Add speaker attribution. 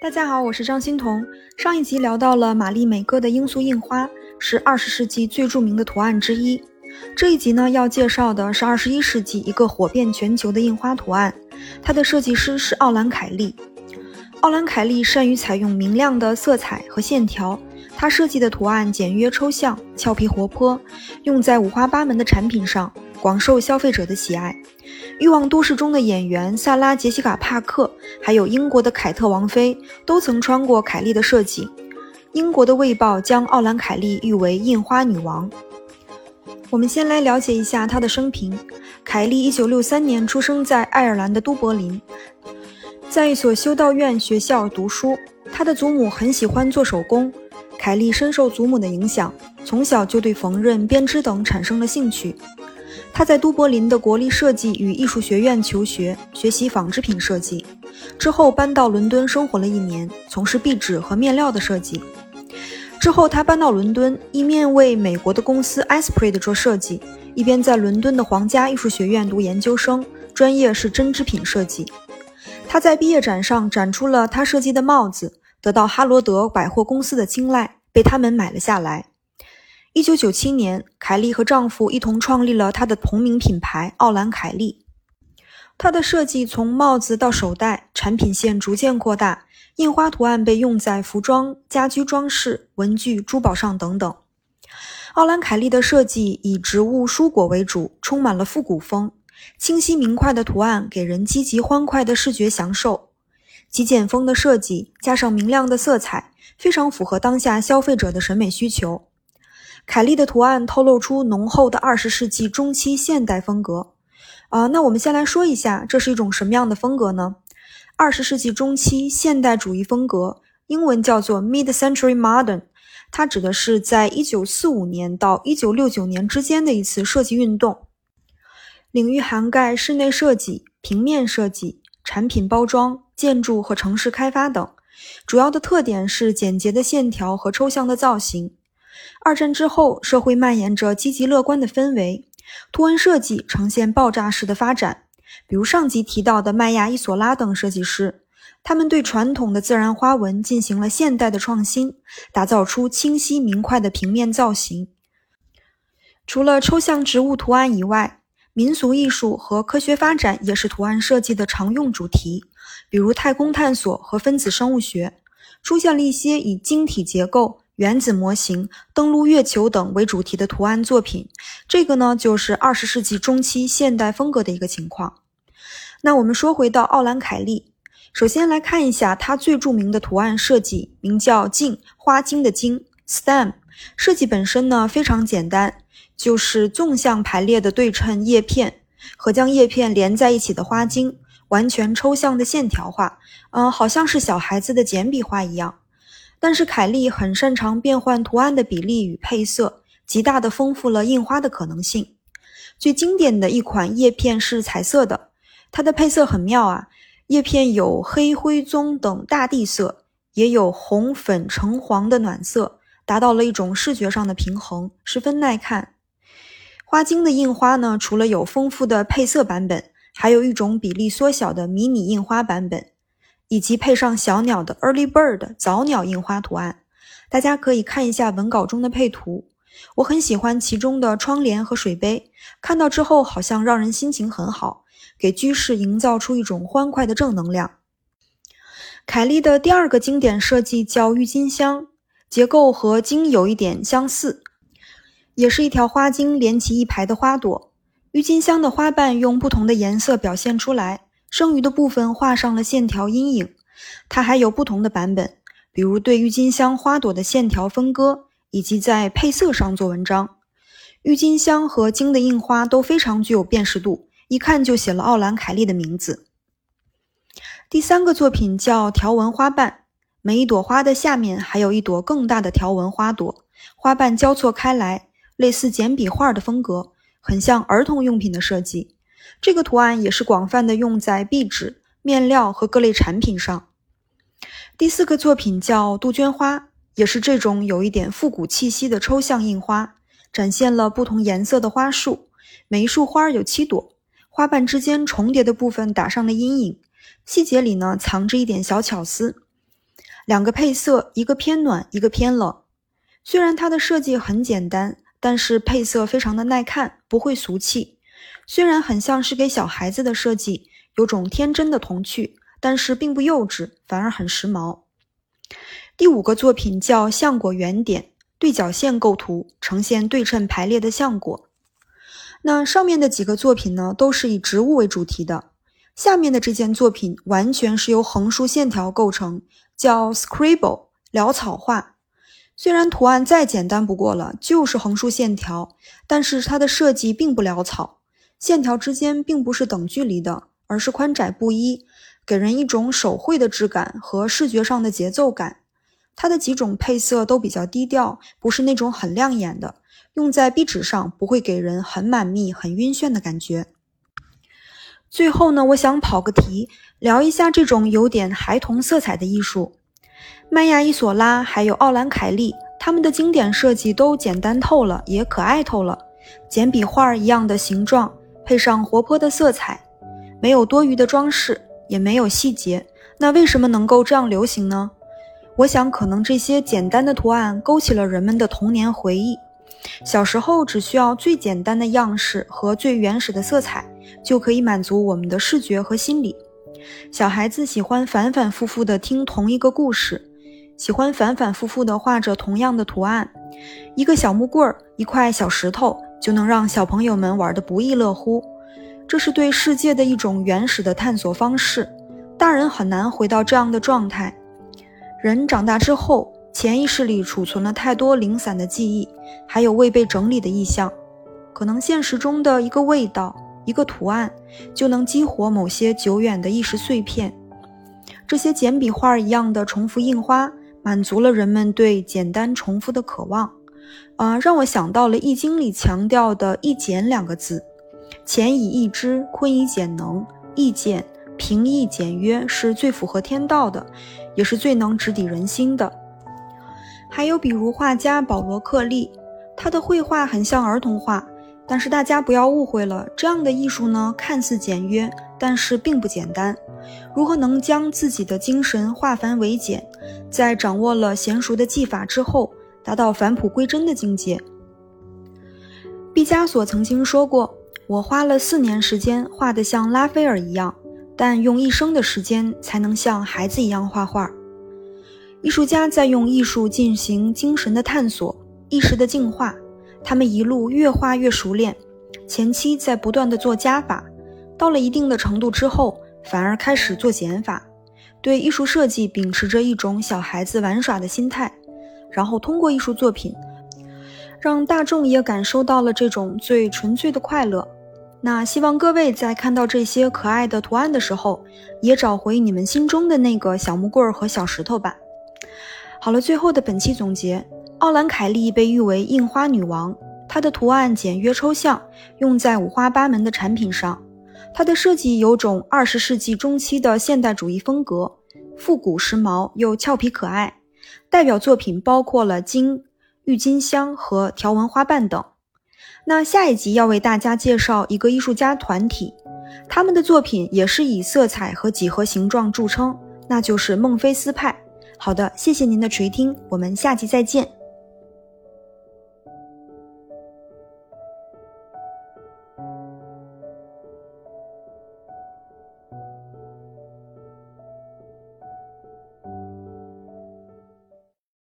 Speaker 1: 大家好，我是张欣彤。上一集聊到了玛丽美歌的罂粟印花，是二十世纪最著名的图案之一。这一集呢，要介绍的是二十一世纪一个火遍全球的印花图案，它的设计师是奥兰凯利。奥兰凯利善于采用明亮的色彩和线条，他设计的图案简约抽象、俏皮活泼，用在五花八门的产品上，广受消费者的喜爱。欲望都市中的演员萨拉·杰西卡·帕克，还有英国的凯特王妃，都曾穿过凯莉的设计。英国的《卫报》将奥兰凯莉誉为“印花女王”。我们先来了解一下她的生平。凯莉1963年出生在爱尔兰的都柏林，在一所修道院学校读书。她的祖母很喜欢做手工，凯莉深受祖母的影响，从小就对缝纫、编织等产生了兴趣。他在都柏林的国立设计与艺术学院求学，学习纺织品设计。之后搬到伦敦生活了一年，从事壁纸和面料的设计。之后他搬到伦敦，一面为美国的公司 Esprit 做设计，一边在伦敦的皇家艺术学院读研究生，专业是针织品设计。他在毕业展上展出了他设计的帽子，得到哈罗德百货公司的青睐，被他们买了下来。一九九七年，凯莉和丈夫一同创立了她的同名品牌奥兰凯莉。她的设计从帽子到手袋，产品线逐渐扩大，印花图案被用在服装、家居装饰、文具、珠宝上等等。奥兰凯利的设计以植物、蔬果为主，充满了复古风。清晰明快的图案给人积极欢快的视觉享受。极简风的设计加上明亮的色彩，非常符合当下消费者的审美需求。凯利的图案透露出浓厚的二十世纪中期现代风格，啊，那我们先来说一下，这是一种什么样的风格呢？二十世纪中期现代主义风格，英文叫做 Mid-century Modern，它指的是在一九四五年到一九六九年之间的一次设计运动，领域涵盖室内设计、平面设计、产品包装、建筑和城市开发等，主要的特点是简洁的线条和抽象的造型。二战之后，社会蔓延着积极乐观的氛围，图案设计呈现爆炸式的发展。比如上集提到的麦亚伊索拉等设计师，他们对传统的自然花纹进行了现代的创新，打造出清晰明快的平面造型。除了抽象植物图案以外，民俗艺术和科学发展也是图案设计的常用主题，比如太空探索和分子生物学，出现了一些以晶体结构。原子模型、登陆月球等为主题的图案作品，这个呢就是二十世纪中期现代风格的一个情况。那我们说回到奥兰凯利，首先来看一下它最著名的图案设计，名叫茎花茎的茎 （stem）。设计本身呢非常简单，就是纵向排列的对称叶片和将叶片连在一起的花茎，完全抽象的线条画，嗯，好像是小孩子的简笔画一样。但是凯利很擅长变换图案的比例与配色，极大的丰富了印花的可能性。最经典的一款叶片是彩色的，它的配色很妙啊，叶片有黑、灰、棕等大地色，也有红、粉、橙、黄的暖色，达到了一种视觉上的平衡，十分耐看。花茎的印花呢，除了有丰富的配色版本，还有一种比例缩小的迷你印花版本。以及配上小鸟的 early bird 早鸟印花图案，大家可以看一下文稿中的配图。我很喜欢其中的窗帘和水杯，看到之后好像让人心情很好，给居室营造出一种欢快的正能量。凯莉的第二个经典设计叫郁金香，结构和茎有一点相似，也是一条花茎连起一排的花朵。郁金香的花瓣用不同的颜色表现出来。剩余的部分画上了线条阴影，它还有不同的版本，比如对郁金香花朵的线条分割，以及在配色上做文章。郁金香和茎的印花都非常具有辨识度，一看就写了奥兰凯利的名字。第三个作品叫条纹花瓣，每一朵花的下面还有一朵更大的条纹花朵，花瓣交错开来，类似简笔画的风格，很像儿童用品的设计。这个图案也是广泛的用在壁纸、面料和各类产品上。第四个作品叫杜鹃花，也是这种有一点复古气息的抽象印花，展现了不同颜色的花束，每一束花有七朵，花瓣之间重叠的部分打上了阴影，细节里呢藏着一点小巧思。两个配色，一个偏暖，一个偏冷。虽然它的设计很简单，但是配色非常的耐看，不会俗气。虽然很像是给小孩子的设计，有种天真的童趣，但是并不幼稚，反而很时髦。第五个作品叫橡果圆点，对角线构图，呈现对称排列的橡果。那上面的几个作品呢，都是以植物为主题的。下面的这件作品完全是由横竖线条构成，叫 Scribble 潦草画。虽然图案再简单不过了，就是横竖线条，但是它的设计并不潦草，线条之间并不是等距离的，而是宽窄不一，给人一种手绘的质感和视觉上的节奏感。它的几种配色都比较低调，不是那种很亮眼的，用在壁纸上不会给人很满密、很晕眩的感觉。最后呢，我想跑个题，聊一下这种有点孩童色彩的艺术。麦亚伊索拉还有奥兰凯利，他们的经典设计都简单透了，也可爱透了。简笔画一样的形状，配上活泼的色彩，没有多余的装饰，也没有细节。那为什么能够这样流行呢？我想，可能这些简单的图案勾起了人们的童年回忆。小时候只需要最简单的样式和最原始的色彩。就可以满足我们的视觉和心理。小孩子喜欢反反复复地听同一个故事，喜欢反反复复地画着同样的图案。一个小木棍儿，一块小石头，就能让小朋友们玩得不亦乐乎。这是对世界的一种原始的探索方式。大人很难回到这样的状态。人长大之后，潜意识里储存了太多零散的记忆，还有未被整理的意象，可能现实中的一个味道。一个图案就能激活某些久远的意识碎片，这些简笔画一样的重复印花，满足了人们对简单重复的渴望。啊，让我想到了《易经》里强调的“易简”两个字，“乾以易之，坤以简能”，易简、平易、简约是最符合天道的，也是最能直抵人心的。还有比如画家保罗·克利，他的绘画很像儿童画。但是大家不要误会了，这样的艺术呢，看似简约，但是并不简单。如何能将自己的精神化繁为简，在掌握了娴熟的技法之后，达到返璞归真的境界？毕加索曾经说过：“我花了四年时间画得像拉斐尔一样，但用一生的时间才能像孩子一样画画。”艺术家在用艺术进行精神的探索，意识的净化。他们一路越画越熟练，前期在不断的做加法，到了一定的程度之后，反而开始做减法，对艺术设计秉持着一种小孩子玩耍的心态，然后通过艺术作品，让大众也感受到了这种最纯粹的快乐。那希望各位在看到这些可爱的图案的时候，也找回你们心中的那个小木棍和小石头吧。好了，最后的本期总结。奥兰凯利被誉为印花女王，她的图案简约抽象，用在五花八门的产品上。它的设计有种二十世纪中期的现代主义风格，复古时髦又俏皮可爱。代表作品包括了金、郁金香和条纹花瓣等。那下一集要为大家介绍一个艺术家团体，他们的作品也是以色彩和几何形状著称，那就是孟菲斯派。好的，谢谢您的垂听，我们下集再见。